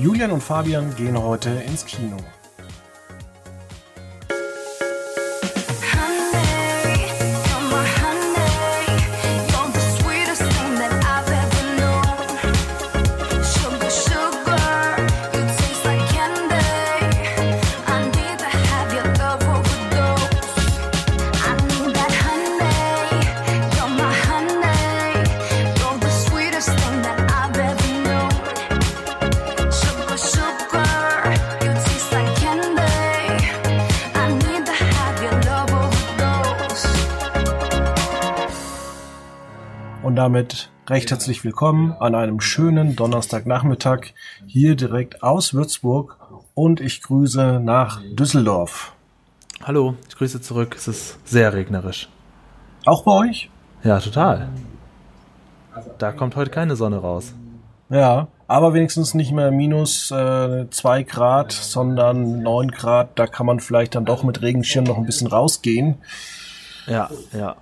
Julian und Fabian gehen heute ins Kino. Damit recht herzlich willkommen an einem schönen Donnerstagnachmittag hier direkt aus Würzburg und ich grüße nach Düsseldorf. Hallo, ich grüße zurück. Es ist sehr regnerisch. Auch bei euch? Ja, total. Da kommt heute keine Sonne raus. Ja, aber wenigstens nicht mehr minus 2 äh, Grad, sondern 9 Grad. Da kann man vielleicht dann doch mit Regenschirm noch ein bisschen rausgehen. Ja, ja.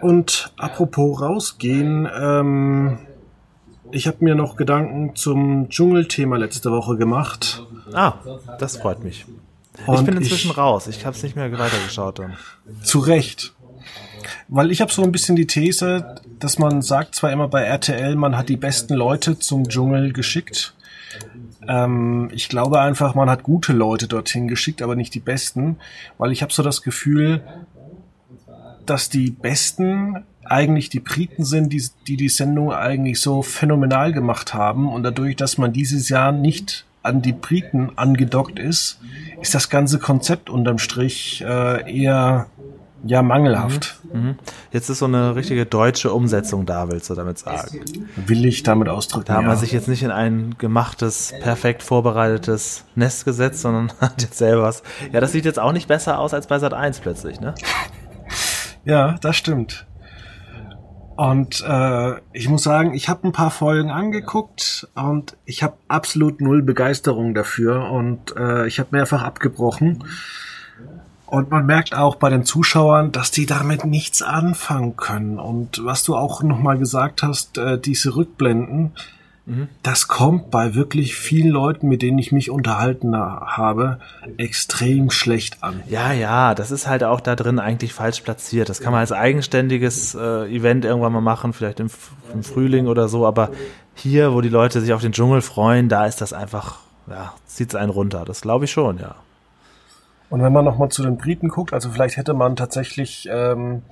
Und apropos rausgehen, ähm, ich habe mir noch Gedanken zum Dschungelthema letzte Woche gemacht. Ah, das freut mich. Und ich bin inzwischen ich, raus. Ich habe es nicht mehr weitergeschaut dann. Zu Recht. Weil ich habe so ein bisschen die These, dass man sagt zwar immer bei RTL, man hat die besten Leute zum Dschungel geschickt. Ähm, ich glaube einfach, man hat gute Leute dorthin geschickt, aber nicht die besten. Weil ich habe so das Gefühl, dass die Besten eigentlich die Briten sind, die, die die Sendung eigentlich so phänomenal gemacht haben. Und dadurch, dass man dieses Jahr nicht an die Briten angedockt ist, ist das ganze Konzept unterm Strich äh, eher ja mangelhaft. Mhm. Mhm. Jetzt ist so eine richtige deutsche Umsetzung da, willst du damit sagen? Will ich damit ausdrücken. Da ja. hat man sich jetzt nicht in ein gemachtes, perfekt vorbereitetes Nest gesetzt, sondern hat jetzt selber was. Ja, das sieht jetzt auch nicht besser aus als bei Sat 1 plötzlich, ne? Ja, das stimmt. Und äh, ich muss sagen, ich habe ein paar Folgen angeguckt und ich habe absolut null Begeisterung dafür und äh, ich habe mehrfach abgebrochen. Und man merkt auch bei den Zuschauern, dass die damit nichts anfangen können. Und was du auch nochmal gesagt hast, äh, diese Rückblenden, das kommt bei wirklich vielen Leuten, mit denen ich mich unterhalten habe, extrem schlecht an. Ja, ja, das ist halt auch da drin eigentlich falsch platziert. Das kann man als eigenständiges äh, Event irgendwann mal machen, vielleicht im, im Frühling oder so, aber hier, wo die Leute sich auf den Dschungel freuen, da ist das einfach, ja, zieht es einen runter. Das glaube ich schon, ja. Und wenn man nochmal zu den Briten guckt, also vielleicht hätte man tatsächlich ähm,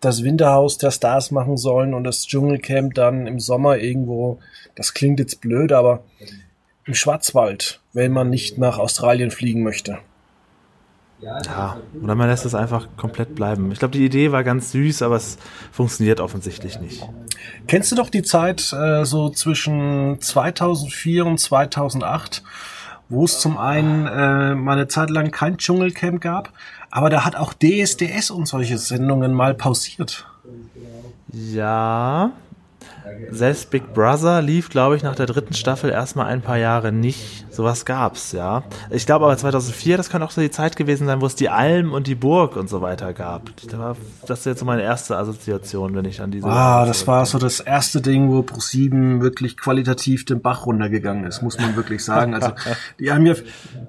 das Winterhaus der Stars machen sollen und das Dschungelcamp dann im Sommer irgendwo, das klingt jetzt blöd, aber im Schwarzwald, wenn man nicht nach Australien fliegen möchte. Ja, oder man lässt es einfach komplett bleiben. Ich glaube, die Idee war ganz süß, aber es funktioniert offensichtlich nicht. Kennst du doch die Zeit äh, so zwischen 2004 und 2008, wo es zum einen äh, mal eine Zeit lang kein Dschungelcamp gab, aber da hat auch DSDS und solche Sendungen mal pausiert. Ja. Selbst Big Brother lief, glaube ich, nach der dritten Staffel erstmal ein paar Jahre nicht. Sowas gab's, ja. Ich glaube aber 2004, das kann auch so die Zeit gewesen sein, wo es die Alm und die Burg und so weiter gab. Das ist jetzt so meine erste Assoziation, wenn ich an diese. Ah, das war so das erste Ding, wo Pro7 wirklich qualitativ den Bach runtergegangen ist, muss man wirklich sagen. Also, die haben ja,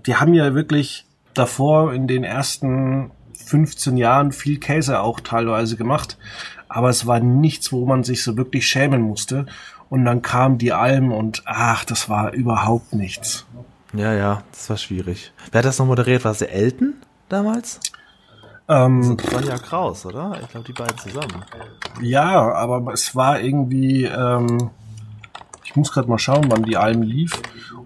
die haben ja wirklich davor in den ersten 15 Jahren viel Käse auch teilweise gemacht. Aber es war nichts, wo man sich so wirklich schämen musste. Und dann kam die Alm und ach, das war überhaupt nichts. Ja, ja, das war schwierig. Wer hat das noch moderiert? War es der Elton damals? Ähm, das war ja Kraus, oder? Ich glaube, die beiden zusammen. Ja, aber es war irgendwie, ähm, ich muss gerade mal schauen, wann die Alm lief.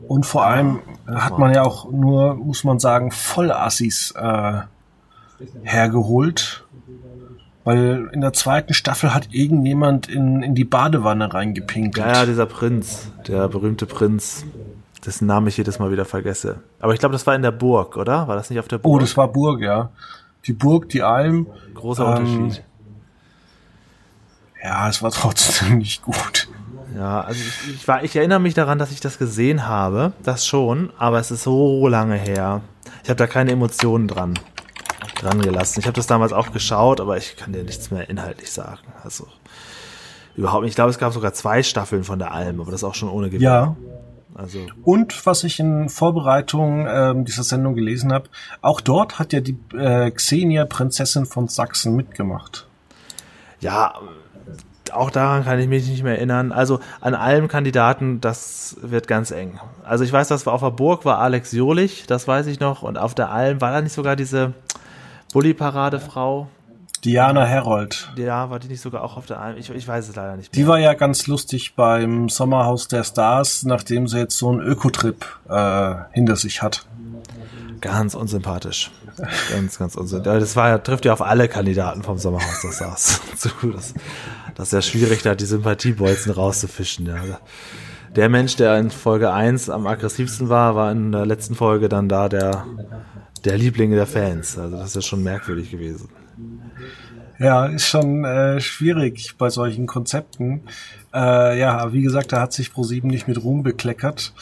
Und vor allem hat man ja auch nur, muss man sagen, Vollassis äh, hergeholt. Weil in der zweiten Staffel hat irgendjemand in, in die Badewanne reingepinkelt. Ja, ja, dieser Prinz, der berühmte Prinz, dessen Namen ich jedes Mal wieder vergesse. Aber ich glaube, das war in der Burg, oder? War das nicht auf der Burg? Oh, das war Burg, ja. Die Burg, die Alm. Großer ähm, Unterschied. Ja, es war trotzdem nicht gut. Ja, also ich, ich, war, ich erinnere mich daran, dass ich das gesehen habe, das schon, aber es ist so lange her. Ich habe da keine Emotionen dran, dran gelassen. Ich habe das damals auch geschaut, aber ich kann dir nichts mehr inhaltlich sagen. Also überhaupt nicht. Ich glaube, es gab sogar zwei Staffeln von der Alm, aber das auch schon ohne Gewinn. Ja. Also Und was ich in Vorbereitung ähm, dieser Sendung gelesen habe, auch dort hat ja die äh, Xenia, Prinzessin von Sachsen, mitgemacht. ja, auch daran kann ich mich nicht mehr erinnern. Also an allen Kandidaten, das wird ganz eng. Also ich weiß, dass auf der Burg war Alex Jolich, das weiß ich noch. Und auf der Alm war da nicht sogar diese Bulli-Parade-Frau? Diana Herold. Ja, war die nicht sogar auch auf der Alm? Ich, ich weiß es leider nicht Die war ja ganz lustig beim Sommerhaus der Stars, nachdem sie jetzt so einen Ökotrip äh, hinter sich hat. Ganz unsympathisch. Ganz, ganz unsympathisch. Das war, trifft ja auf alle Kandidaten vom Sommerhaus der Stars zu. Das, das ist ja schwierig, da die Sympathiebolzen rauszufischen. Ja. Der Mensch, der in Folge 1 am aggressivsten war, war in der letzten Folge dann da der, der Liebling der Fans. Also das ist ja schon merkwürdig gewesen. Ja, ist schon äh, schwierig bei solchen Konzepten. Äh, ja, wie gesagt, da hat sich ProSieben nicht mit Ruhm bekleckert.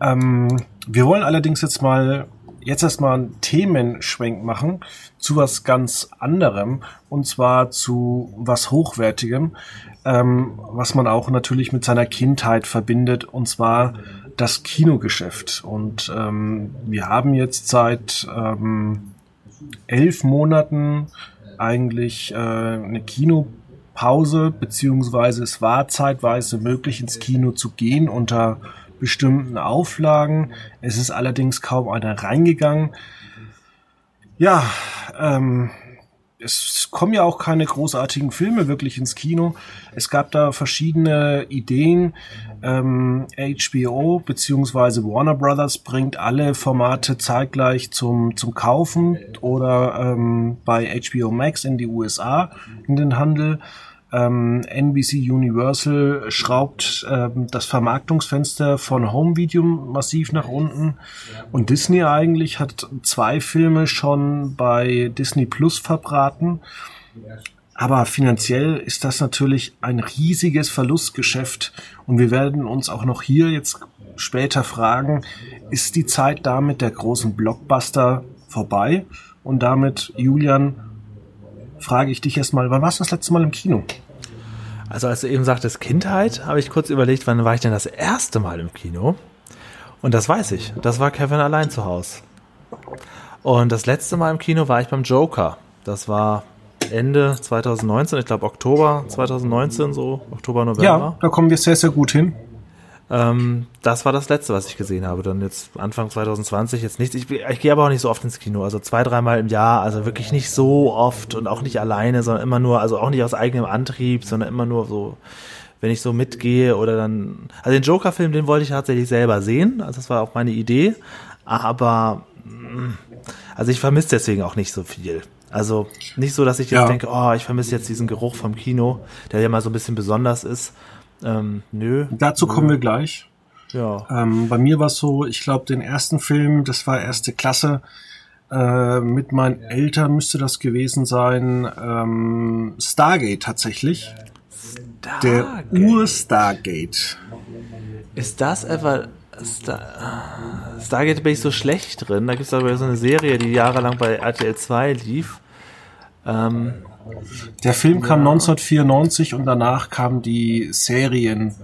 Ähm, wir wollen allerdings jetzt mal jetzt erstmal einen Themenschwenk machen zu was ganz anderem und zwar zu was Hochwertigem, ähm, was man auch natürlich mit seiner Kindheit verbindet und zwar das Kinogeschäft. Und ähm, wir haben jetzt seit ähm, elf Monaten eigentlich äh, eine Kinopause, beziehungsweise es war zeitweise möglich, ins Kino zu gehen unter bestimmten Auflagen. Es ist allerdings kaum einer reingegangen. Ja, ähm, es kommen ja auch keine großartigen Filme wirklich ins Kino. Es gab da verschiedene Ideen. Ähm, HBO beziehungsweise Warner Brothers bringt alle Formate zeitgleich zum, zum Kaufen oder ähm, bei HBO Max in die USA in den Handel. Ähm, NBC Universal schraubt ähm, das Vermarktungsfenster von Home Video massiv nach unten und Disney eigentlich hat zwei Filme schon bei Disney Plus verbraten. Aber finanziell ist das natürlich ein riesiges Verlustgeschäft und wir werden uns auch noch hier jetzt später fragen, ist die Zeit damit der großen Blockbuster vorbei? Und damit, Julian, frage ich dich erstmal, wann warst du das letzte Mal im Kino? Also als du eben sagtest Kindheit, habe ich kurz überlegt, wann war ich denn das erste Mal im Kino? Und das weiß ich. Das war Kevin allein zu Hause. Und das letzte Mal im Kino war ich beim Joker. Das war Ende 2019, ich glaube Oktober 2019, so Oktober, November. Ja, da kommen wir sehr, sehr gut hin. Ähm, das war das letzte, was ich gesehen habe. Dann jetzt Anfang 2020 jetzt nichts. Ich, ich gehe aber auch nicht so oft ins Kino. Also zwei, dreimal im Jahr. Also wirklich nicht so oft und auch nicht alleine, sondern immer nur, also auch nicht aus eigenem Antrieb, sondern immer nur so, wenn ich so mitgehe oder dann. Also den Joker-Film, den wollte ich tatsächlich selber sehen. Also das war auch meine Idee. Aber mm, also ich vermisse deswegen auch nicht so viel. Also nicht so, dass ich jetzt Ja. denke, oh, ich vermisse jetzt diesen Geruch vom Kino, der ja mal so ein bisschen besonders ist. Ähm, nö. Dazu kommen wir gleich. Ja. Ähm, bei mir war es so, ich glaube, den ersten Film, das war erste Klasse. Äh, mit meinen Eltern müsste das gewesen sein. Ähm, Stargate tatsächlich. Der Stargate. Ur-Stargate. Ist das etwa. Star Stargate bin ich so schlecht drin. Da gibt es aber so eine Serie, die jahrelang bei RTL 2 lief. Ähm, Der Film kam 1994 und danach kamen die Serien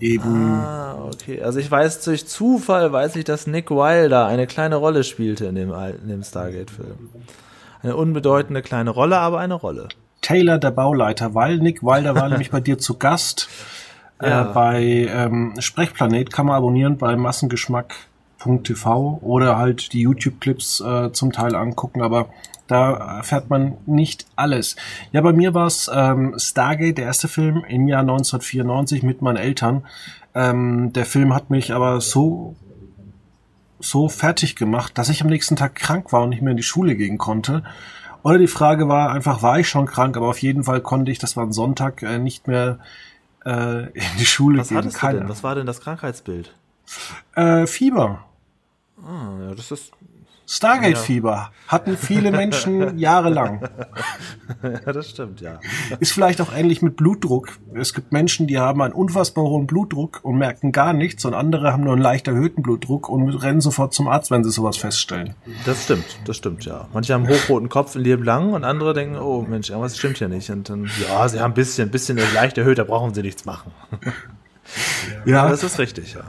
eben. ah, okay. Also ich weiß durch Zufall, weiß ich, dass Nick Wilder eine kleine Rolle spielte in dem, alten- in dem Stargate-Film. Eine unbedeutende kleine Rolle, aber eine Rolle. Taylor, der Bauleiter, weil Nick Wilder war nämlich bei dir zu Gast. Ja. Äh, bei ähm, Sprechplanet kann man abonnieren bei massengeschmack.tv oder halt die YouTube-Clips äh, zum Teil angucken, aber da erfährt man nicht alles. Ja, bei mir war es ähm, Stargate, der erste Film im Jahr 1994 mit meinen Eltern. Ähm, der Film hat mich aber so so fertig gemacht, dass ich am nächsten Tag krank war und nicht mehr in die Schule gehen konnte. Oder die Frage war einfach, war ich schon krank, aber auf jeden Fall konnte ich, das war ein Sonntag, äh, nicht mehr äh, in die Schule Was gehen. denn? Was war denn das Krankheitsbild? äh, Fieber. Ah, ja, das ist. Stargate-Fieber hatten viele Menschen jahrelang. Ja, das stimmt, ja. Ist vielleicht auch ähnlich mit Blutdruck. Es gibt Menschen, die haben einen unfassbar hohen Blutdruck und merken gar nichts und andere haben nur einen leicht erhöhten Blutdruck und rennen sofort zum Arzt, wenn sie sowas feststellen. Das stimmt, das stimmt, ja. Manche haben hochroten Kopf in Leben lang und andere denken, oh Mensch, irgendwas stimmt hier nicht. Und dann, ja, sie haben ein bisschen, ein bisschen leicht erhöht, da brauchen sie nichts machen. Ja, Das ist richtig, ja.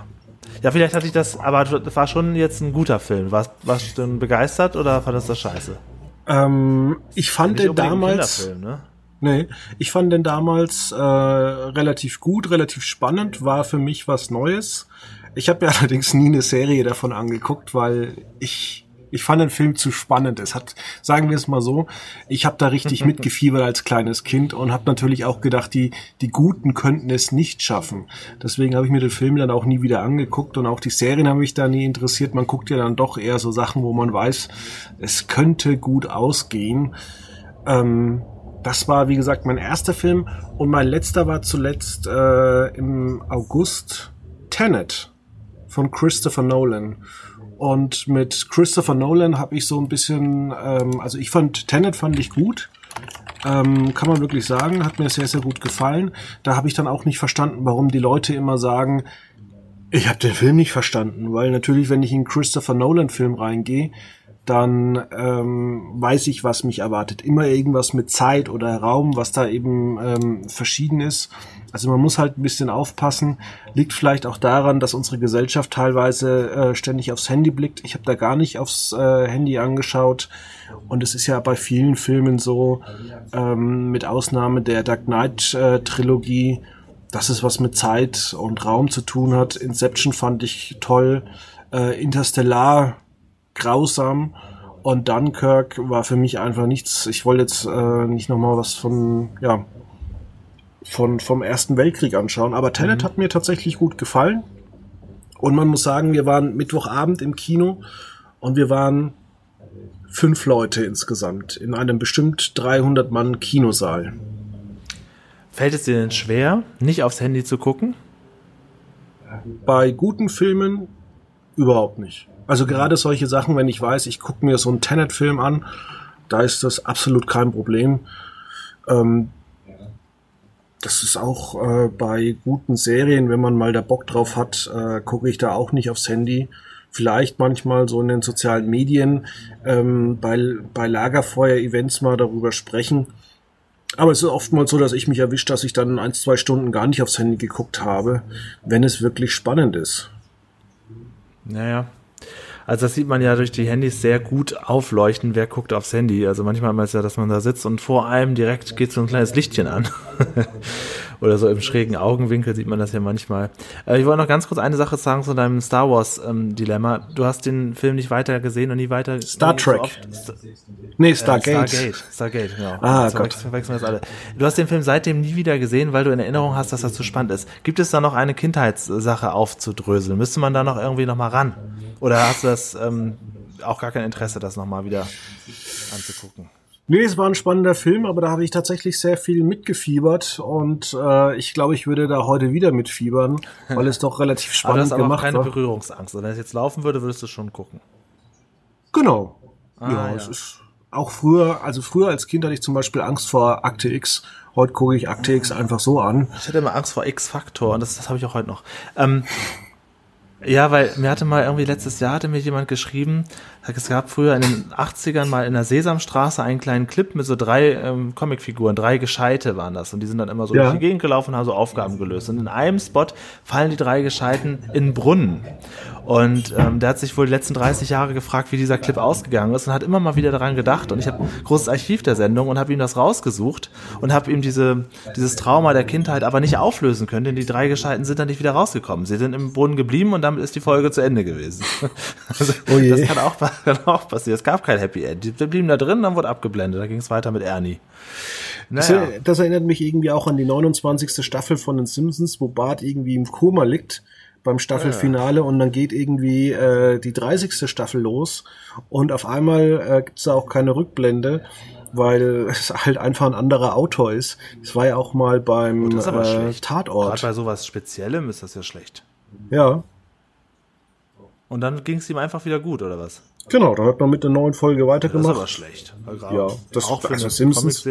Ja, vielleicht hatte ich das, aber das war schon jetzt ein guter Film. Warst, warst du denn begeistert oder fandest du das scheiße? Ähm, ich fand den damals. Ne? Nee, ich fand den damals äh, relativ gut, relativ spannend, war für mich was Neues. Ich habe mir allerdings nie eine Serie davon angeguckt, weil ich ich fand den Film zu spannend. Es hat, sagen wir es mal so, ich habe da richtig mitgefiebert als kleines Kind und habe natürlich auch gedacht, die die Guten könnten es nicht schaffen. Deswegen habe ich mir den Film dann auch nie wieder angeguckt und auch die Serien haben mich da nie interessiert. Man guckt ja dann doch eher so Sachen, wo man weiß, es könnte gut ausgehen. Ähm, das war, wie gesagt, mein erster Film und mein letzter war zuletzt äh, im August Tenet von Christopher Nolan. Und mit Christopher Nolan habe ich so ein bisschen, ähm, also ich fand Tenet fand ich gut. Ähm, kann man wirklich sagen, hat mir sehr, sehr gut gefallen. Da habe ich dann auch nicht verstanden, warum die Leute immer sagen, ich habe den Film nicht verstanden, weil natürlich, wenn ich in einen Christopher Nolan-Film reingehe, dann ähm, weiß ich, was mich erwartet. Immer irgendwas mit Zeit oder Raum, was da eben ähm, verschieden ist. Also man muss halt ein bisschen aufpassen. Liegt vielleicht auch daran, dass unsere Gesellschaft teilweise äh, ständig aufs Handy blickt. Ich habe da gar nicht aufs äh, Handy angeschaut. Und es ist ja bei vielen Filmen so, ähm, mit Ausnahme der Dark Knight äh, dass es was mit Zeit und Raum zu tun hat. Inception fand ich toll. Äh, Interstellar grausam. Und Dunkirk war für mich einfach nichts. Ich wollte jetzt äh, nicht nochmal was von, ja, von, vom Ersten Weltkrieg anschauen. Aber Tenet mhm. hat mir tatsächlich gut gefallen. Und man muss sagen, wir waren Mittwochabend im Kino und wir waren fünf Leute insgesamt in einem bestimmt 300 Mann Kinosaal. Fällt es dir denn schwer, nicht aufs Handy zu gucken? Bei guten Filmen überhaupt nicht. Also gerade solche Sachen, wenn ich weiß, ich gucke mir so einen Tenet-Film an, da ist das absolut kein Problem. Ähm, das ist auch äh, bei guten Serien, wenn man mal da Bock drauf hat, äh, gucke ich da auch nicht aufs Handy. Vielleicht manchmal so in den sozialen Medien ähm, bei, bei Lagerfeuer-Events mal darüber sprechen. Aber es ist oftmals so, dass ich mich erwischt, dass ich dann ein, zwei Stunden gar nicht aufs Handy geguckt habe, wenn es wirklich spannend ist. Naja, also das sieht man ja durch die Handys sehr gut aufleuchten, wer guckt aufs Handy. Also manchmal ist ja, dass man da sitzt und vor einem direkt geht so ein kleines Lichtchen an. Oder so im schrägen Augenwinkel sieht man das ja manchmal. Äh, ich wollte noch ganz kurz eine Sache sagen zu deinem Star Wars ähm, Dilemma. Du hast den Film nicht weiter gesehen und nie weiter. Star Trek. So nee, Stargate. Äh, Stargate. Stargate, genau. Ah, also, Gott. Verwechseln das alle. Du hast den Film seitdem nie wieder gesehen, weil du in Erinnerung hast, dass das zu spannend ist. Gibt es da noch eine Kindheitssache aufzudröseln? Müsste man da noch irgendwie noch mal ran? Oder hast du das ähm, auch gar kein Interesse, das nochmal wieder anzugucken? Nee, es war ein spannender Film, aber da habe ich tatsächlich sehr viel mitgefiebert und äh, ich glaube, ich würde da heute wieder mitfiebern, weil es doch relativ spannend aber das gemacht keine war. keine Berührungsangst. Wenn es jetzt laufen würde, würdest du schon gucken. Genau. Ah, ja, ja, es ist auch früher, also früher als Kind hatte ich zum Beispiel Angst vor Akte X. Heute gucke ich Akte X einfach so an. Ich hatte immer Angst vor X-Faktor und das, das habe ich auch heute noch. Ähm, ja, weil mir hatte mal irgendwie letztes Jahr hatte mir jemand geschrieben, es gab früher in den 80ern mal in der Sesamstraße einen kleinen Clip mit so drei ähm, Comicfiguren, drei Gescheite waren das. Und die sind dann immer so ja. durch die Gegend gelaufen und haben so Aufgaben gelöst. Und in einem Spot fallen die drei Gescheiten in den Brunnen. Und ähm, der hat sich wohl die letzten 30 Jahre gefragt, wie dieser Clip ausgegangen ist und hat immer mal wieder daran gedacht. Und ich habe großes Archiv der Sendung und habe ihm das rausgesucht und habe ihm diese, dieses Trauma der Kindheit aber nicht auflösen können, denn die drei Gescheiten sind dann nicht wieder rausgekommen. Sie sind im Brunnen geblieben und damit ist die Folge zu Ende gewesen. also, oh. Das kann auch kann auch passieren. Es gab kein Happy End. Die blieben da drin, dann wurde abgeblendet. Da ging es weiter mit Ernie. Naja. Das, das, erinnert mich irgendwie auch an die 29. Staffel von den Simpsons, wo Bart irgendwie im Koma liegt beim Staffelfinale ja. und dann geht irgendwie äh, die 30. Staffel los und auf einmal äh, gibt es da auch keine Rückblende, weil es halt einfach ein anderer Autor ist. Das war ja auch mal beim äh, Tatort. Gerade bei sowas Speziellem ist das ja schlecht. Ja. Und dann ging es ihm einfach wieder gut, oder was? Genau, da hat man mit der neuen Folge weitergemacht. Das ist aber schlecht. Ja, das auch für also eine Simpsons.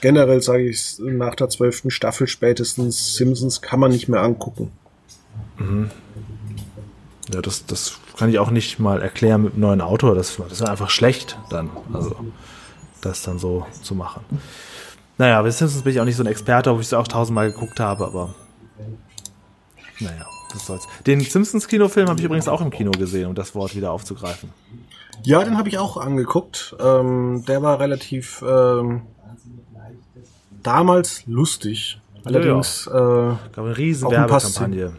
Generell sage ich nach der zwölften Staffel spätestens Simpsons kann man nicht mehr angucken. Mhm. Ja, das, das kann ich auch nicht mal erklären mit einem neuen Autor. Das, das ist einfach schlecht dann. Also, das dann so zu machen. Naja, bei Simpsons bin ich auch nicht so ein Experte, ob ich es auch tausendmal geguckt habe, aber naja. das soll's. Den Simpsons-Kinofilm habe ich übrigens auch im Kino gesehen, um das Wort wieder aufzugreifen. Ja, den habe ich auch angeguckt. Ähm, der war relativ ähm, damals lustig. Allerdings ja, ja. Äh, eine riesen Werbekampagne.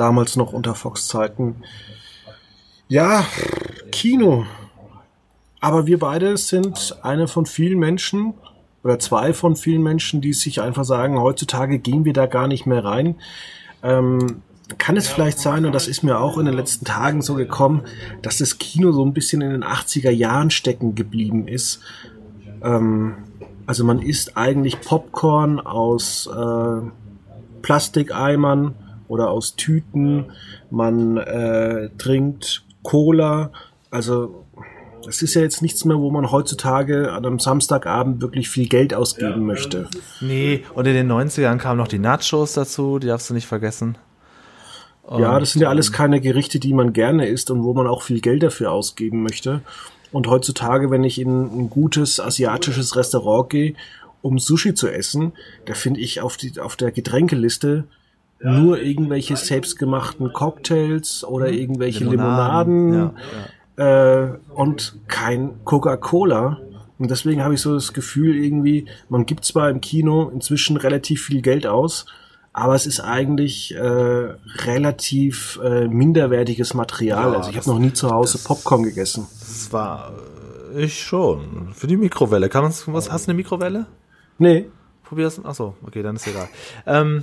Damals noch unter Fox-Zeiten. Ja, Kino. Aber wir beide sind eine von vielen Menschen oder zwei von vielen Menschen, die sich einfach sagen, heutzutage gehen wir da gar nicht mehr rein. Ähm, kann es vielleicht sein, und das ist mir auch in den letzten Tagen so gekommen, dass das Kino so ein bisschen in den 80er Jahren stecken geblieben ist. Ähm, also man isst eigentlich Popcorn aus äh, Plastikeimern oder aus Tüten, man äh, trinkt Cola, also das ist ja jetzt nichts mehr, wo man heutzutage an einem Samstagabend wirklich viel Geld ausgeben ja, möchte. Nee, und in den 90ern kamen noch die Nachos dazu, die darfst du nicht vergessen. Und ja, das sind ja alles keine Gerichte, die man gerne isst und wo man auch viel Geld dafür ausgeben möchte. Und heutzutage, wenn ich in ein gutes asiatisches Restaurant gehe, um Sushi zu essen, da finde ich auf, die, auf der Getränkeliste. Nur irgendwelche selbstgemachten Cocktails oder mhm. irgendwelche Limonaden, Limonaden ja, äh, und kein Coca-Cola. Und deswegen habe ich so das Gefühl irgendwie, man gibt zwar im Kino inzwischen relativ viel Geld aus, aber es ist eigentlich äh, relativ äh, minderwertiges Material. Ja, also ich habe noch nie zu Hause das, Popcorn gegessen. Das war äh, ich schon. Für die Mikrowelle. Kann man was hast du eine Mikrowelle? Nee. Probier's. Achso, okay, dann ist egal. Ähm,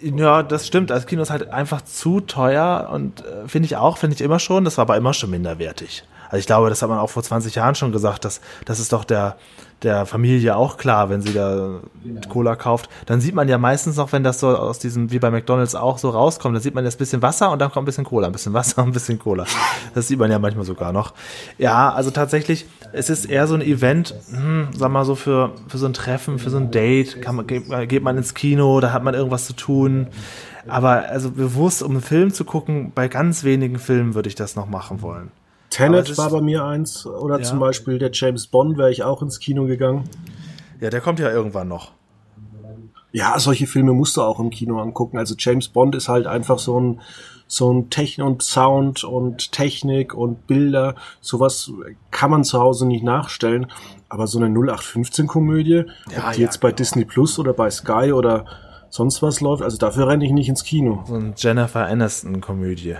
ja, das stimmt. Das Kino ist halt einfach zu teuer und äh, finde ich auch, finde ich immer schon. Das war aber immer schon minderwertig. Also ich glaube, das hat man auch vor 20 Jahren schon gesagt, dass das ist doch der der Familie auch klar, wenn sie da Cola kauft. Dann sieht man ja meistens noch, wenn das so aus diesem, wie bei McDonalds auch so rauskommt, dann sieht man jetzt ein bisschen Wasser und dann kommt ein bisschen Cola, ein bisschen Wasser und ein bisschen Cola. Das sieht man ja manchmal sogar noch. Ja, also tatsächlich, es ist eher so ein Event, hm, sag mal so für, für so ein Treffen, für so ein Date, kann man, geht man ins Kino, da hat man irgendwas zu tun. Aber also bewusst, um einen Film zu gucken, bei ganz wenigen Filmen würde ich das noch machen wollen. Tenet war bei mir eins. Oder ja. zum Beispiel der James Bond wäre ich auch ins Kino gegangen. Ja, der kommt ja irgendwann noch. Ja, solche Filme musst du auch im Kino angucken. Also James Bond ist halt einfach so ein, so ein Technik und Sound und Technik und Bilder. Sowas kann man zu Hause nicht nachstellen. Aber so eine 0815-Komödie, ja, ob die ja, jetzt bei genau. Disney Plus oder bei Sky oder sonst was läuft, also dafür renne ich nicht ins Kino. So eine Jennifer Aniston-Komödie.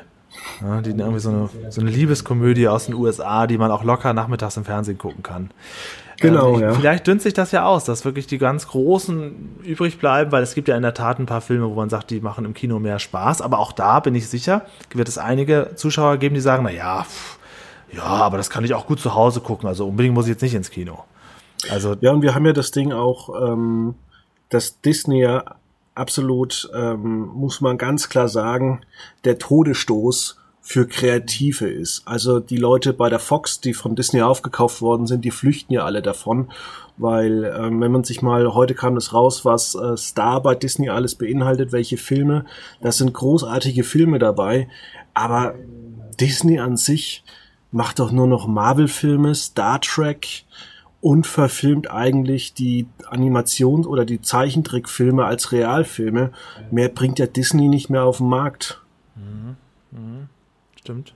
Ja, die irgendwie so eine, so eine Liebeskomödie aus den USA, die man auch locker nachmittags im Fernsehen gucken kann. Genau, ähm, ja. Vielleicht dünnt sich das ja aus, dass wirklich die ganz Großen übrig bleiben, weil es gibt ja in der Tat ein paar Filme, wo man sagt, die machen im Kino mehr Spaß. Aber auch da bin ich sicher, wird es einige Zuschauer geben, die sagen, na ja, pff, ja, aber das kann ich auch gut zu Hause gucken. Also unbedingt muss ich jetzt nicht ins Kino. Also ja, und wir haben ja das Ding auch, ähm, dass Disney ja absolut, ähm, muss man ganz klar sagen, der Todesstoß für Kreative ist. Also die Leute bei der Fox, die von Disney aufgekauft worden sind, die flüchten ja alle davon, weil ähm, wenn man sich mal, heute kam es raus, was äh, Star bei Disney alles beinhaltet, welche Filme, das sind großartige Filme dabei, aber Disney an sich macht doch nur noch Marvel-Filme, Star Trek, und verfilmt eigentlich die Animations- oder die Zeichentrickfilme als Realfilme. Mehr bringt ja Disney nicht mehr auf den Markt. Mhm. Mhm. Stimmt.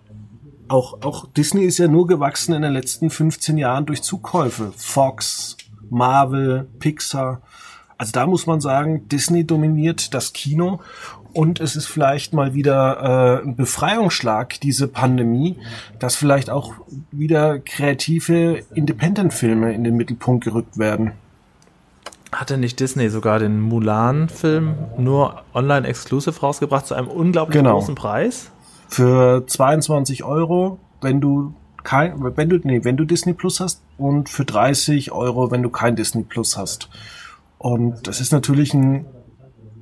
Auch, auch Disney ist ja nur gewachsen in den letzten 15 Jahren durch Zukäufe. Fox, Marvel, Pixar. Also da muss man sagen, Disney dominiert das Kino und es ist vielleicht mal wieder äh, ein Befreiungsschlag, diese Pandemie, dass vielleicht auch wieder kreative Independent-Filme in den Mittelpunkt gerückt werden. Hatte nicht Disney sogar den Mulan-Film nur online exclusive rausgebracht zu einem unglaublich genau. großen Preis? Für 22 Euro, wenn du kein, wenn du, nee, wenn du Disney Plus hast und für 30 Euro, wenn du kein Disney Plus hast. Und das ist natürlich ein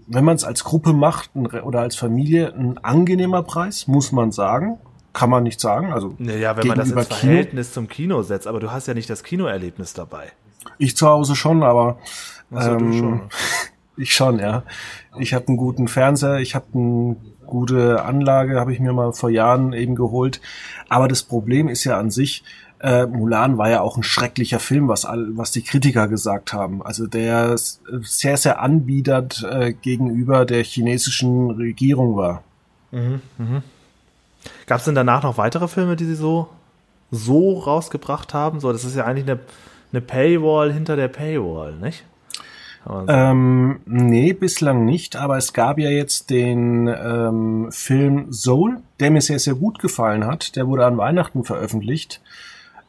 wenn man es als Gruppe macht oder als Familie, ein angenehmer Preis, muss man sagen. Kann man nicht sagen. Also naja, wenn man das ins Verhältnis Kino, zum Kino setzt, aber du hast ja nicht das Kinoerlebnis dabei. Ich zu Hause schon, aber also ähm, schon. Ich schon, ja. Ich habe einen guten Fernseher, ich habe eine gute Anlage, habe ich mir mal vor Jahren eben geholt. Aber das Problem ist ja an sich, äh, Mulan war ja auch ein schrecklicher Film, was, all, was die Kritiker gesagt haben. Also der sehr, sehr anbiedert äh, gegenüber der chinesischen Regierung war. Mhm, mh. Gab es denn danach noch weitere Filme, die sie so, so rausgebracht haben? So, das ist ja eigentlich eine, eine Paywall hinter der Paywall, nicht? Ähm, nee, bislang nicht, aber es gab ja jetzt den ähm, Film Soul, der mir sehr, sehr gut gefallen hat. Der wurde an Weihnachten veröffentlicht.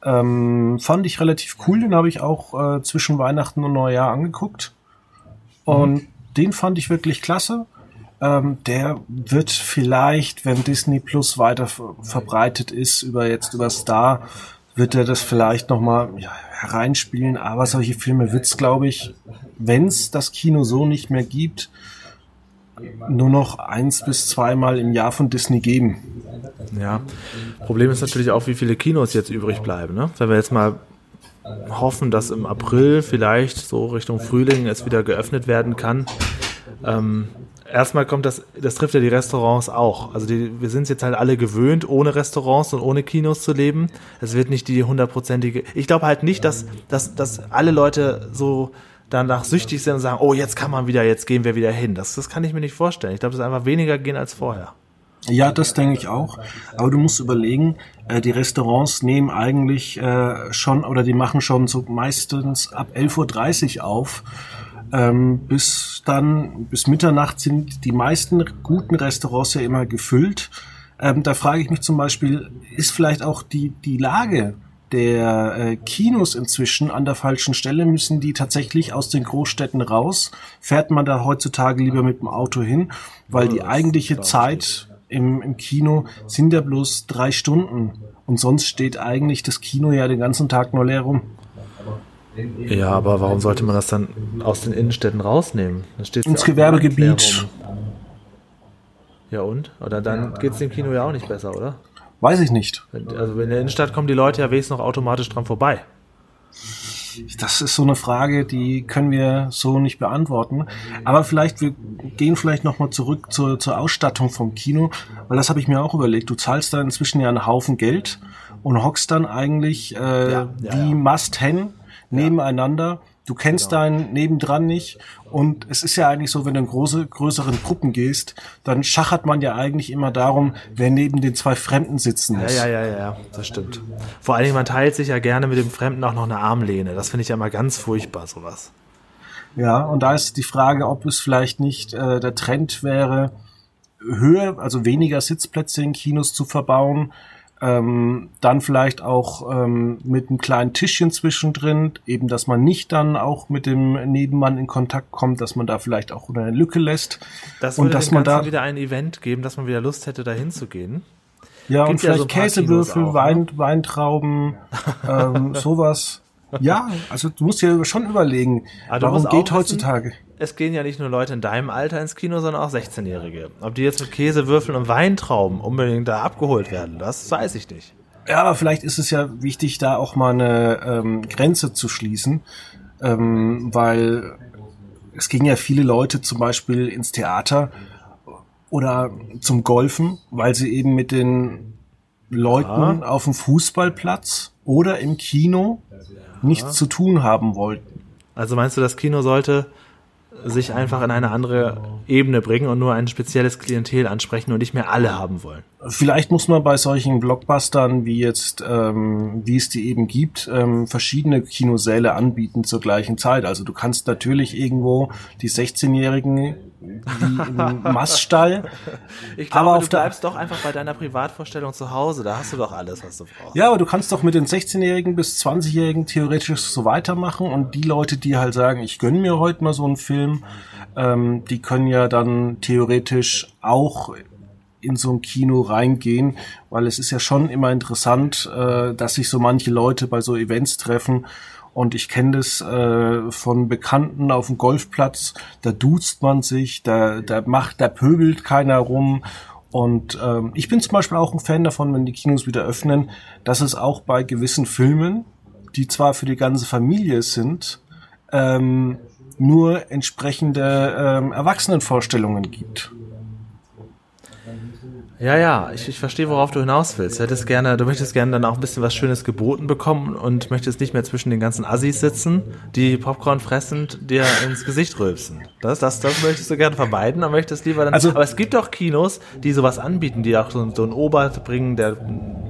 Ähm, fand ich relativ cool, den habe ich auch äh, zwischen Weihnachten und Neujahr angeguckt. Und mhm. den fand ich wirklich klasse. Ähm, der wird vielleicht, wenn Disney Plus weiter verbreitet ist, über jetzt über Star, wird er das vielleicht nochmal ja, hereinspielen. Aber solche Filme wird's, glaube ich, wenn's das Kino so nicht mehr gibt, nur noch eins bis zweimal im Jahr von Disney geben. Ja, Problem ist natürlich auch, wie viele Kinos jetzt übrig bleiben. Ne? Wenn wir jetzt mal hoffen, dass im April vielleicht so Richtung Frühling es wieder geöffnet werden kann. Ähm, erstmal kommt das, das trifft ja die Restaurants auch. Also die, wir sind jetzt halt alle gewöhnt, ohne Restaurants und ohne Kinos zu leben. Es wird nicht die hundertprozentige. Ich glaube halt nicht, dass, dass, dass alle Leute so danach süchtig sind und sagen, oh, jetzt kann man wieder, jetzt gehen wir wieder hin. Das, das kann ich mir nicht vorstellen. Ich glaube, es ist einfach weniger gehen als vorher. Ja, das denke ich auch. Aber du musst überlegen, äh, die Restaurants nehmen eigentlich äh, schon oder die machen schon so meistens ab 11.30 Uhr auf. Ähm, bis dann, bis Mitternacht sind die meisten guten Restaurants ja immer gefüllt. Ähm, da frage ich mich zum Beispiel, ist vielleicht auch die, die Lage der äh, Kinos inzwischen an der falschen Stelle, müssen die tatsächlich aus den Großstädten raus. Fährt man da heutzutage lieber mit dem Auto hin, weil die eigentliche Zeit im, im Kino sind ja bloß drei Stunden. Und sonst steht eigentlich das Kino ja den ganzen Tag nur leer rum. Ja, aber warum sollte man das dann aus den Innenstädten rausnehmen? Ins ja Gewerbegebiet. Ja und? Oder dann geht es dem Kino ja auch nicht besser, oder? Weiß ich nicht. Also in der Innenstadt kommen die Leute ja wenigstens noch automatisch dran vorbei. Das ist so eine Frage, die können wir so nicht beantworten. Aber vielleicht, wir gehen vielleicht nochmal zurück zur, zur Ausstattung vom Kino, weil das habe ich mir auch überlegt. Du zahlst da inzwischen ja einen Haufen Geld und hockst dann eigentlich äh, ja, ja, wie ja. Must-Hen nebeneinander Du kennst genau. deinen nebendran nicht. Und es ist ja eigentlich so, wenn du in große, größeren Gruppen gehst, dann schachert man ja eigentlich immer darum, wer neben den zwei Fremden sitzen muss. Ja, ja, ja, ja, das stimmt. Vor allen Dingen, man teilt sich ja gerne mit dem Fremden auch noch eine Armlehne. Das finde ich ja immer ganz furchtbar, sowas. Ja, und da ist die Frage, ob es vielleicht nicht äh, der Trend wäre, höher, also weniger Sitzplätze in Kinos zu verbauen, ähm, dann vielleicht auch ähm, mit einem kleinen Tischchen zwischendrin, eben, dass man nicht dann auch mit dem Nebenmann in Kontakt kommt, dass man da vielleicht auch eine Lücke lässt. Das würde und dass man da wieder ein Event geben, dass man wieder Lust hätte, da hinzugehen. Ja, Gibt und vielleicht ja so Käsewürfel, auch, Wein, ne? Weintrauben, ähm, sowas. Ja, also du musst dir schon überlegen, warum geht heutzutage. Wissen, es gehen ja nicht nur Leute in deinem Alter ins Kino, sondern auch 16-Jährige. Ob die jetzt mit Käse, Würfeln und Weintrauben unbedingt da abgeholt werden, das weiß ich nicht. Ja, aber vielleicht ist es ja wichtig, da auch mal eine ähm, Grenze zu schließen, ähm, weil es gingen ja viele Leute zum Beispiel ins Theater oder zum Golfen, weil sie eben mit den Leuten ja. auf dem Fußballplatz oder im Kino nichts zu tun haben wollten. Also meinst du, das Kino sollte sich einfach in eine andere Ebene bringen und nur ein spezielles Klientel ansprechen und nicht mehr alle haben wollen. Vielleicht muss man bei solchen Blockbustern, wie jetzt, ähm, wie es die eben gibt, ähm, verschiedene Kinosäle anbieten zur gleichen Zeit. Also du kannst natürlich irgendwo die 16-Jährigen wie im Maststall. Ich glaube, aber du bleibst doch einfach bei deiner Privatvorstellung zu Hause. Da hast du doch alles, was du brauchst. Ja, aber du kannst doch mit den 16-Jährigen bis 20-Jährigen theoretisch so weitermachen und die Leute, die halt sagen, ich gönn mir heute mal so einen Film, ähm, die können ja dann theoretisch auch in so ein Kino reingehen, weil es ist ja schon immer interessant, äh, dass sich so manche Leute bei so Events treffen und ich kenne das äh, von Bekannten auf dem Golfplatz, da duzt man sich, da, da macht, da pöbelt keiner rum. Und ähm, ich bin zum Beispiel auch ein Fan davon, wenn die Kinos wieder öffnen, dass es auch bei gewissen Filmen, die zwar für die ganze Familie sind, ähm, nur entsprechende ähm, Erwachsenenvorstellungen gibt. Ja, ja, ich, ich verstehe, worauf du hinaus willst. Du hättest gerne, du möchtest gerne dann auch ein bisschen was Schönes geboten bekommen und möchtest nicht mehr zwischen den ganzen Assis sitzen, die Popcorn fressend dir ins Gesicht rülpsen. Das, das, das möchtest du gerne vermeiden, aber möchtest lieber dann. Also, aber es gibt doch Kinos, die sowas anbieten, die auch so, so einen Obert bringen, der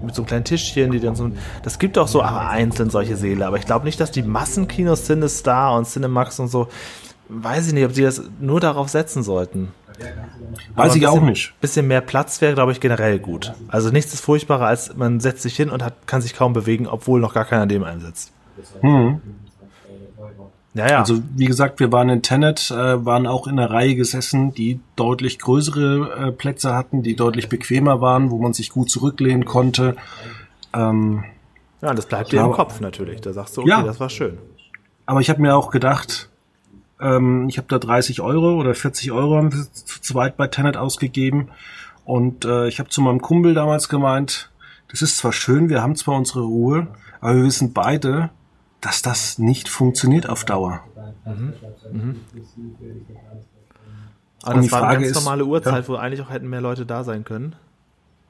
mit so einem kleinen Tischchen, die dann so. Das gibt auch so einzeln solche Seele, aber ich glaube nicht, dass die Massenkinos CineStar und Cinemax und so, weiß ich nicht, ob sie das nur darauf setzen sollten. Weiß ich bisschen, auch nicht. Bisschen mehr Platz wäre, glaube ich, generell gut. Also nichts ist furchtbarer, als man setzt sich hin und hat, kann sich kaum bewegen, obwohl noch gar keiner neben einem sitzt. Hm. Ja, ja. Also wie gesagt, wir waren in Tenet, äh, waren auch in einer Reihe gesessen, die deutlich größere äh, Plätze hatten, die deutlich bequemer waren, wo man sich gut zurücklehnen konnte. Ähm, ja, das bleibt dir im Kopf natürlich. Da sagst du, okay, ja, das war schön. Aber ich habe mir auch gedacht, ähm, ich habe da 30 Euro oder 40 Euro haben wir zu zweit bei Tenet ausgegeben. Und äh, ich habe zu meinem Kumpel damals gemeint, das ist zwar schön, wir haben zwar unsere Ruhe, aber wir wissen beide, dass das nicht funktioniert auf Dauer. Mhm. Mhm. Aber das war eine ganz normale ist, Uhrzeit, ja, wo eigentlich auch hätten mehr Leute da sein können.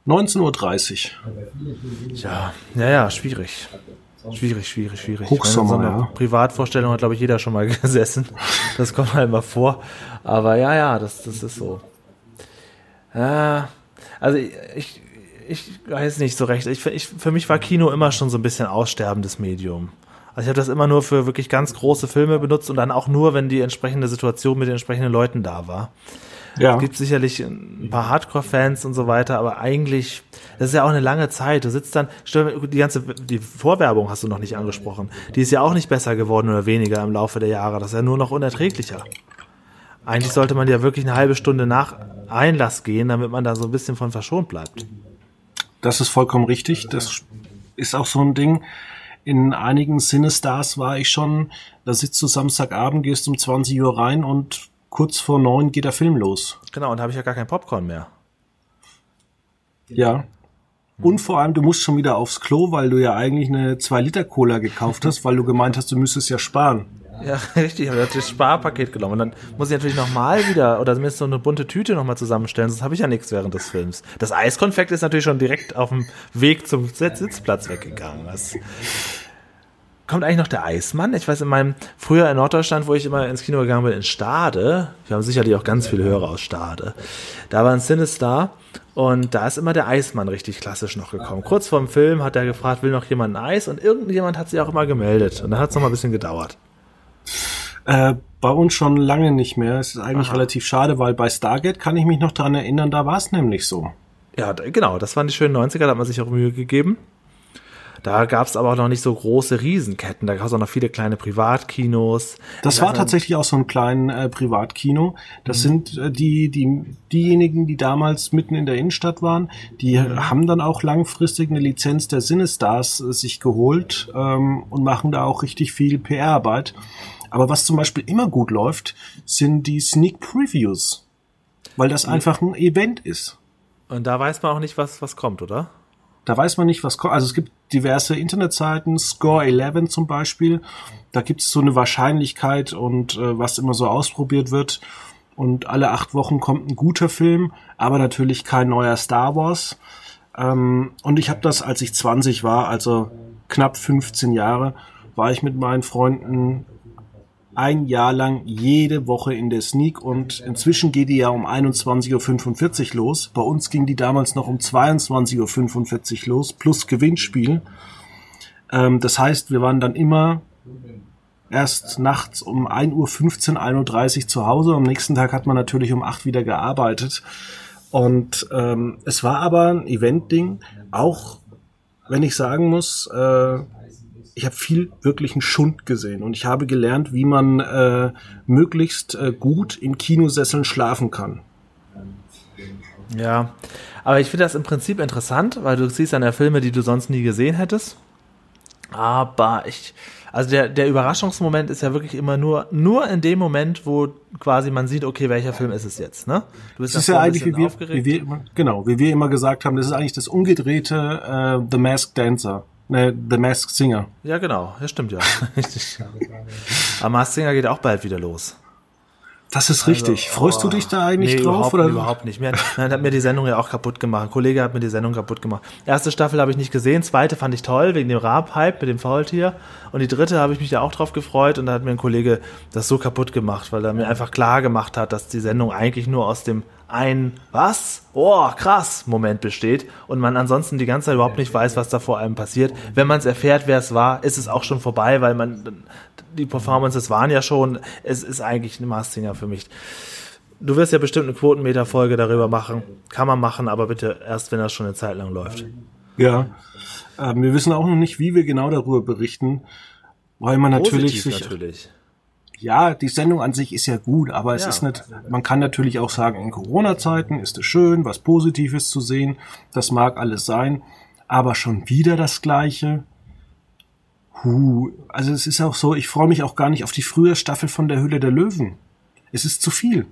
19.30 Uhr. Ja, ja, ja, schwierig. Schwierig, schwierig, schwierig. Hochsommer, so eine ja. Privatvorstellung hat, glaube ich, jeder schon mal gesessen. Das kommt halt mal vor. Aber ja, ja, das, das ist so. Ja, also ich, ich weiß nicht so recht. Ich, ich, für mich war Kino immer schon so ein bisschen aussterbendes Medium. Also ich habe das immer nur für wirklich ganz große Filme benutzt und dann auch nur, wenn die entsprechende Situation mit den entsprechenden Leuten da war. Ja. Es gibt sicherlich ein paar Hardcore-Fans und so weiter, aber eigentlich, das ist ja auch eine lange Zeit. Du sitzt dann, die ganze, die Vorwerbung hast du noch nicht angesprochen. Die ist ja auch nicht besser geworden oder weniger im Laufe der Jahre. Das ist ja nur noch unerträglicher. Eigentlich sollte man ja wirklich eine halbe Stunde nach Einlass gehen, damit man da so ein bisschen von verschont bleibt. Das ist vollkommen richtig. Das ist auch so ein Ding. In einigen Cinestars war ich schon, da sitzt du Samstagabend, gehst um 20 Uhr rein und kurz vor neun geht der Film los. Genau, und da habe ich ja gar kein Popcorn mehr. Ja. Und vor allem, du musst schon wieder aufs Klo, weil du ja eigentlich eine 2-Liter-Cola gekauft hast, weil du gemeint hast, du müsstest ja sparen. Ja, richtig, ich habe das Sparpaket genommen. Und dann muss ich natürlich nochmal wieder, oder zumindest so eine bunte Tüte nochmal zusammenstellen, sonst habe ich ja nichts während des Films. Das Eiskonfekt ist natürlich schon direkt auf dem Weg zum Sitzplatz weggegangen. Das kommt eigentlich noch der Eismann? Ich weiß, in meinem, früher in Norddeutschland, wo ich immer ins Kino gegangen bin, in Stade, wir haben sicherlich auch ganz viele Hörer aus Stade, da war ein Cinestar und da ist immer der Eismann richtig klassisch noch gekommen. Kurz vorm Film hat er gefragt, will noch jemand ein Eis? Und irgendjemand hat sich auch immer gemeldet. Und dann hat es noch mal ein bisschen gedauert. Äh, bei uns schon lange nicht mehr. Es ist eigentlich Aha. relativ schade, weil bei Stargate kann ich mich noch dran erinnern, da war es nämlich so. Ja, genau, das waren die schönen 90er, da hat man sich auch Mühe gegeben. Da gab es aber auch noch nicht so große Riesenketten. Da gab es auch noch viele kleine Privatkinos. Das war tatsächlich auch so ein kleines äh, Privatkino. Das mhm. sind äh, die, die, diejenigen, die damals mitten in der Innenstadt waren. Die mhm. haben dann auch langfristig eine Lizenz der Sinestars äh, sich geholt ähm, und machen da auch richtig viel PR-Arbeit. Aber was zum Beispiel immer gut läuft, sind die Sneak Previews. Weil das einfach ein Event ist. Und da weiß man auch nicht, was, was kommt, oder? Da weiß man nicht, was kommt. Also es gibt diverse Internetseiten, Score 11 zum Beispiel. Da gibt es so eine Wahrscheinlichkeit und äh, was immer so ausprobiert wird. Und alle acht Wochen kommt ein guter Film, aber natürlich kein neuer Star Wars. Ähm, und ich habe das, als ich 20 war, also knapp 15 Jahre, war ich mit meinen Freunden ein Jahr lang jede Woche in der Sneak und inzwischen geht die ja um 21.45 Uhr los. Bei uns ging die damals noch um 22.45 Uhr los, plus Gewinnspiel. Ähm, das heißt, wir waren dann immer erst nachts um 1.15 Uhr, 1.30 Uhr zu Hause. Am nächsten Tag hat man natürlich um 8 wieder gearbeitet. Und ähm, es war aber ein Event-Ding, auch wenn ich sagen muss, äh, ich habe viel wirklichen Schund gesehen und ich habe gelernt, wie man äh, möglichst äh, gut in Kinosesseln schlafen kann. Ja, aber ich finde das im Prinzip interessant, weil du siehst dann ja Filme, die du sonst nie gesehen hättest. Aber ich, also der, der Überraschungsmoment ist ja wirklich immer nur, nur in dem Moment, wo quasi man sieht, okay, welcher Film ist es jetzt, ne? Du bist das ist ja eigentlich, wie wir, wie wir immer, genau, wie wir immer gesagt haben, das ist eigentlich das umgedrehte äh, The Masked Dancer. Ne, The Masked Singer. Ja, genau. Ja, stimmt ja. Aber Masked Singer geht auch bald wieder los. Das ist richtig. Also, Freust oh, du dich da eigentlich nee, drauf? Überhaupt, oder? überhaupt nicht. Mir, man hat mir die Sendung ja auch kaputt gemacht. Ein Kollege hat mir die Sendung kaputt gemacht. Erste Staffel habe ich nicht gesehen, zweite fand ich toll, wegen dem Raab-Hype mit dem Faultier. Und die dritte habe ich mich ja auch drauf gefreut und da hat mir ein Kollege das so kaputt gemacht, weil er mir einfach klar gemacht hat, dass die Sendung eigentlich nur aus dem ein was? Oh, krass Moment besteht und man ansonsten die ganze Zeit überhaupt nicht weiß, was da vor allem passiert. Wenn man es erfährt, wer es war, ist es auch schon vorbei, weil man die Performances waren ja schon. Es ist eigentlich ein Mars-Singer für mich. Du wirst ja bestimmt eine Quotenmeter-Folge darüber machen. Kann man machen, aber bitte erst, wenn das schon eine Zeit lang läuft. Ja. Ähm, wir wissen auch noch nicht, wie wir genau darüber berichten, weil man natürlich Positiv sich natürlich ja, die Sendung an sich ist ja gut, aber es ja. ist nicht, man kann natürlich auch sagen, in Corona-Zeiten ist es schön, was Positives zu sehen. Das mag alles sein. Aber schon wieder das Gleiche. Huh. Also es ist auch so, ich freue mich auch gar nicht auf die frühe Staffel von der Hülle der Löwen. Es ist zu viel.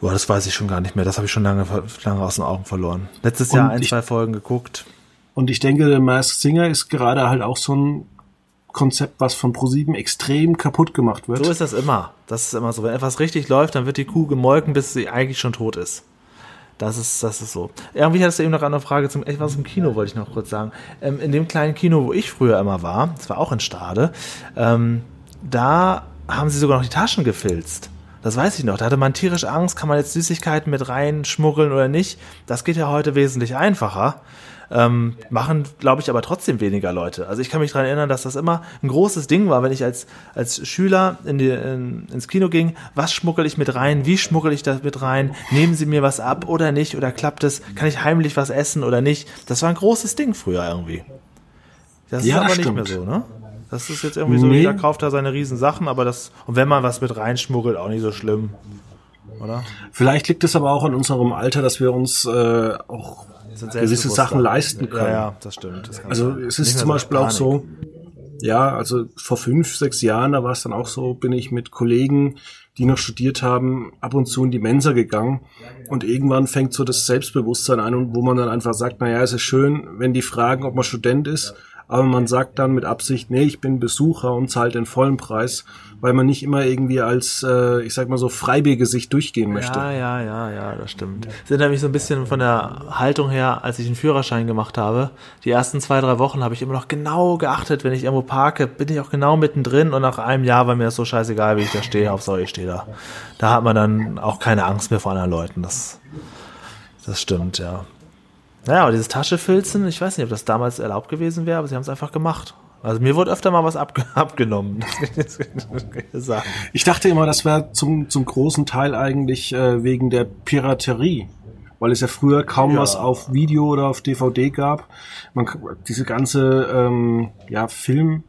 Boah, das weiß ich schon gar nicht mehr. Das habe ich schon lange, lange aus den Augen verloren. Letztes Jahr ein, ich, zwei Folgen geguckt. Und ich denke, der Masked Singer ist gerade halt auch so ein Konzept, was von ProSieben extrem kaputt gemacht wird. So ist das immer. Das ist immer so. Wenn etwas richtig läuft, dann wird die Kuh gemolken, bis sie eigentlich schon tot ist. Das ist, das ist so. Irgendwie hattest du eben noch eine Frage zum etwas im Kino, wollte ich noch kurz sagen. Ähm, in dem kleinen Kino, wo ich früher immer war, das war auch in Stade, ähm, da haben sie sogar noch die Taschen gefilzt. Das weiß ich noch. Da hatte man tierisch Angst, kann man jetzt Süßigkeiten mit reinschmuggeln oder nicht. Das geht ja heute wesentlich einfacher ähm, machen, glaube ich, aber trotzdem weniger Leute. Also ich kann mich daran erinnern, dass das immer ein großes Ding war, wenn ich als, als Schüler in die, in, ins Kino ging, was schmuggel ich mit rein, wie schmuggel ich das mit rein, nehmen sie mir was ab oder nicht, oder klappt es, kann ich heimlich was essen oder nicht. Das war ein großes Ding früher irgendwie. Das ja, ist aber stimmt. nicht mehr so, ne? Das ist jetzt irgendwie so, nee. jeder kauft da seine riesen Sachen, aber das, und wenn man was mit reinschmuggelt, auch nicht so schlimm. Oder? Vielleicht liegt es aber auch an unserem Alter, dass wir uns äh, auch gewisse Sachen leisten können. Ja, ja das stimmt. Das also es ist zum Beispiel auch so, ja, also vor fünf, sechs Jahren, da war es dann auch so, bin ich mit Kollegen, die noch studiert haben, ab und zu in die Mensa gegangen. Und irgendwann fängt so das Selbstbewusstsein an, wo man dann einfach sagt, naja, es ist schön, wenn die fragen, ob man Student ist, aber man sagt dann mit Absicht, nee, ich bin Besucher und zahlt den vollen Preis weil man nicht immer irgendwie als, äh, ich sag mal so, Freibiergesicht durchgehen möchte. Ja, ja, ja, ja, das stimmt. Das erinnert mich so ein bisschen von der Haltung her, als ich den Führerschein gemacht habe. Die ersten zwei, drei Wochen habe ich immer noch genau geachtet, wenn ich irgendwo parke, bin ich auch genau mittendrin und nach einem Jahr war mir das so scheißegal, wie ich da stehe, Hauptsache ich stehe da. Da hat man dann auch keine Angst mehr vor anderen Leuten. Das, das stimmt, ja. Naja, aber dieses Taschefilzen, ich weiß nicht, ob das damals erlaubt gewesen wäre, aber sie haben es einfach gemacht. Also mir wurde öfter mal was abge abgenommen. ich dachte immer, das wäre zum, zum großen Teil eigentlich äh, wegen der Piraterie. Weil es ja früher kaum ja. was auf Video oder auf DVD gab. Man, diese ganze ähm, ja, Film,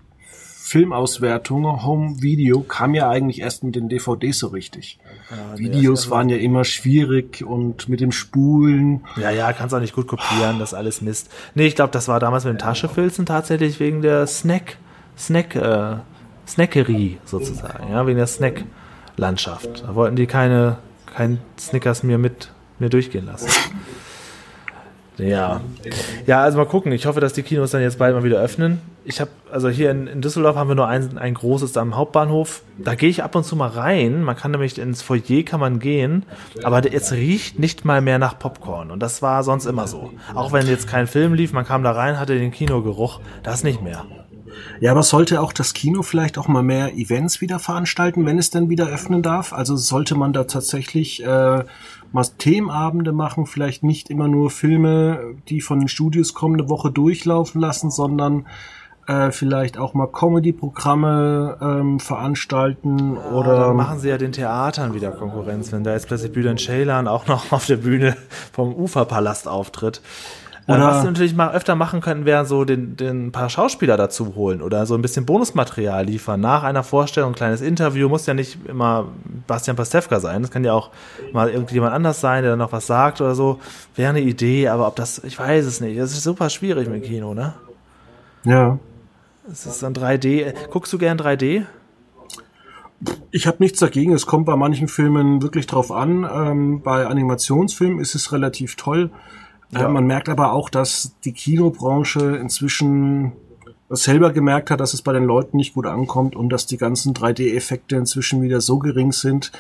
Filmauswertung, Home Video kam ja eigentlich erst mit den DVDs so richtig. Ja, Videos waren ja immer schwierig und mit dem Spulen. Ja, ja, kannst auch nicht gut kopieren, das alles Mist. Nee, ich glaube, das war damals mit dem Taschefilzen tatsächlich wegen der Snack, Snack, äh, Snackerie sozusagen, ja, wegen der Snack-Landschaft. Da wollten die keine, kein Snickers mir mit mir durchgehen lassen. Ja. Ja, also mal gucken. Ich hoffe, dass die Kinos dann jetzt bald mal wieder öffnen. Ich habe, also hier in, in, Düsseldorf haben wir nur ein, ein großes am Hauptbahnhof. Da gehe ich ab und zu mal rein. Man kann nämlich ins Foyer kann man gehen, aber es riecht nicht mal mehr nach Popcorn. Und das war sonst immer so. Auch wenn jetzt kein Film lief, man kam da rein, hatte den Kinogeruch. Das nicht mehr. Ja, aber sollte auch das Kino vielleicht auch mal mehr Events wieder veranstalten, wenn es denn wieder öffnen darf? Also sollte man da tatsächlich äh, mal Themenabende machen, vielleicht nicht immer nur Filme, die von den Studios kommen, eine Woche durchlaufen lassen, sondern äh, vielleicht auch mal Comedy-Programme ähm, veranstalten ja, oder. Dann machen sie ja den Theatern wieder Konkurrenz, wenn da jetzt plötzlich Bülent Ceylan auch noch auf der Bühne vom Uferpalast auftritt. Oder was sie natürlich mal öfter machen könnten, wäre so den, den paar Schauspieler dazu holen oder so ein bisschen Bonusmaterial liefern. Nach einer Vorstellung, ein kleines Interview, muss ja nicht immer Bastian Pastewka sein. Das kann ja auch mal irgendjemand anders sein, der dann noch was sagt oder so. Wäre eine Idee, aber ob das, ich weiß es nicht. Das ist super schwierig mit dem Kino, ne? Ja. Es ist dann 3D. Guckst du gern 3D? Ich habe nichts dagegen. Es kommt bei manchen Filmen wirklich drauf an. Ähm, bei Animationsfilmen ist es relativ toll Ja. Man merkt aber auch, dass die Kinobranche inzwischen selber gemerkt hat, dass es bei den Leuten nicht gut ankommt und dass die ganzen 3D-Effekte inzwischen wieder so gering sind,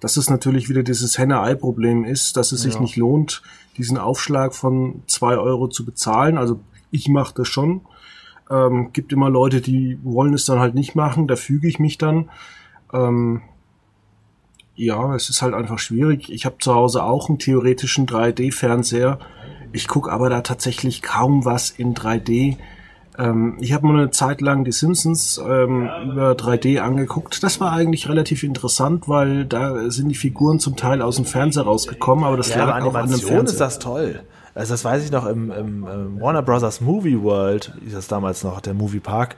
dass es natürlich wieder dieses Henne-Ei-Problem ist, dass es sich ja. nicht lohnt, diesen Aufschlag von zwei Euro zu bezahlen. Also ich mache das schon. Ähm, gibt immer Leute, die wollen es dann halt nicht machen, da füge ich mich dann. Ähm, ja, es ist halt einfach schwierig. Ich habe zu Hause auch einen theoretischen 3D-Fernseher. Ich gucke aber da tatsächlich kaum was in 3D. Ähm, ich habe mal eine Zeit lang die Simpsons ähm, über 3D angeguckt. Das war eigentlich relativ interessant, weil da sind die Figuren zum Teil aus dem Fernseher rausgekommen, aber das ja, lag aber auch an dem Fernseher. ist das toll. Also das weiß ich noch im, im, im Warner Brothers Movie World, ist das damals noch, der Movie Park,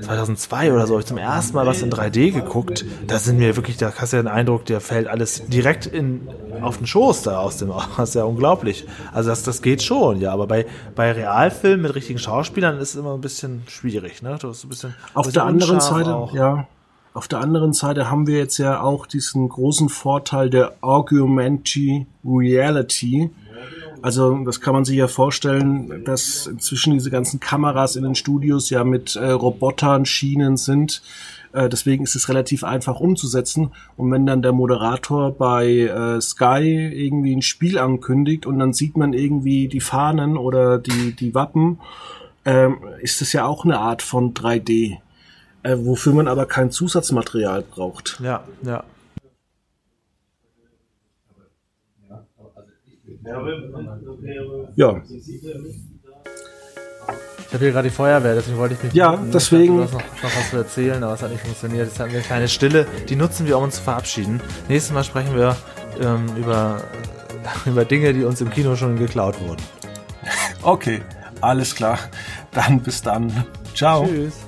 2002 oder so, ich zum ersten Mal was in 3D geguckt. Da sind mir wirklich, da hast du ja den Eindruck, der fällt alles direkt in, auf den Schoß da aus dem, das ist ja unglaublich. Also das, das geht schon, ja, aber bei, bei Realfilmen mit richtigen Schauspielern ist es immer ein bisschen schwierig, ne? Du hast ein bisschen, auf bisschen der anderen Seite, auch. ja. Auf der anderen Seite haben wir jetzt ja auch diesen großen Vorteil der Augmented Reality, also das kann man sich ja vorstellen, dass inzwischen diese ganzen Kameras in den Studios ja mit äh, Robotern, Schienen sind. Äh, deswegen ist es relativ einfach umzusetzen. Und wenn dann der Moderator bei äh, Sky irgendwie ein Spiel ankündigt und dann sieht man irgendwie die Fahnen oder die, die Wappen, ähm, ist das ja auch eine Art von 3D. Äh, wofür man aber kein Zusatzmaterial braucht. Ja, ja. Ja. Ich habe hier gerade die Feuerwehr, deswegen wollte ich mich. Ja, deswegen. Noch, noch was zu erzählen, aber es hat nicht funktioniert. Jetzt haben wir eine kleine Stille. Die nutzen wir, um uns zu verabschieden. Nächstes Mal sprechen wir ähm, über, über Dinge, die uns im Kino schon geklaut wurden. Okay, alles klar. Dann bis dann. Ciao. Tschüss.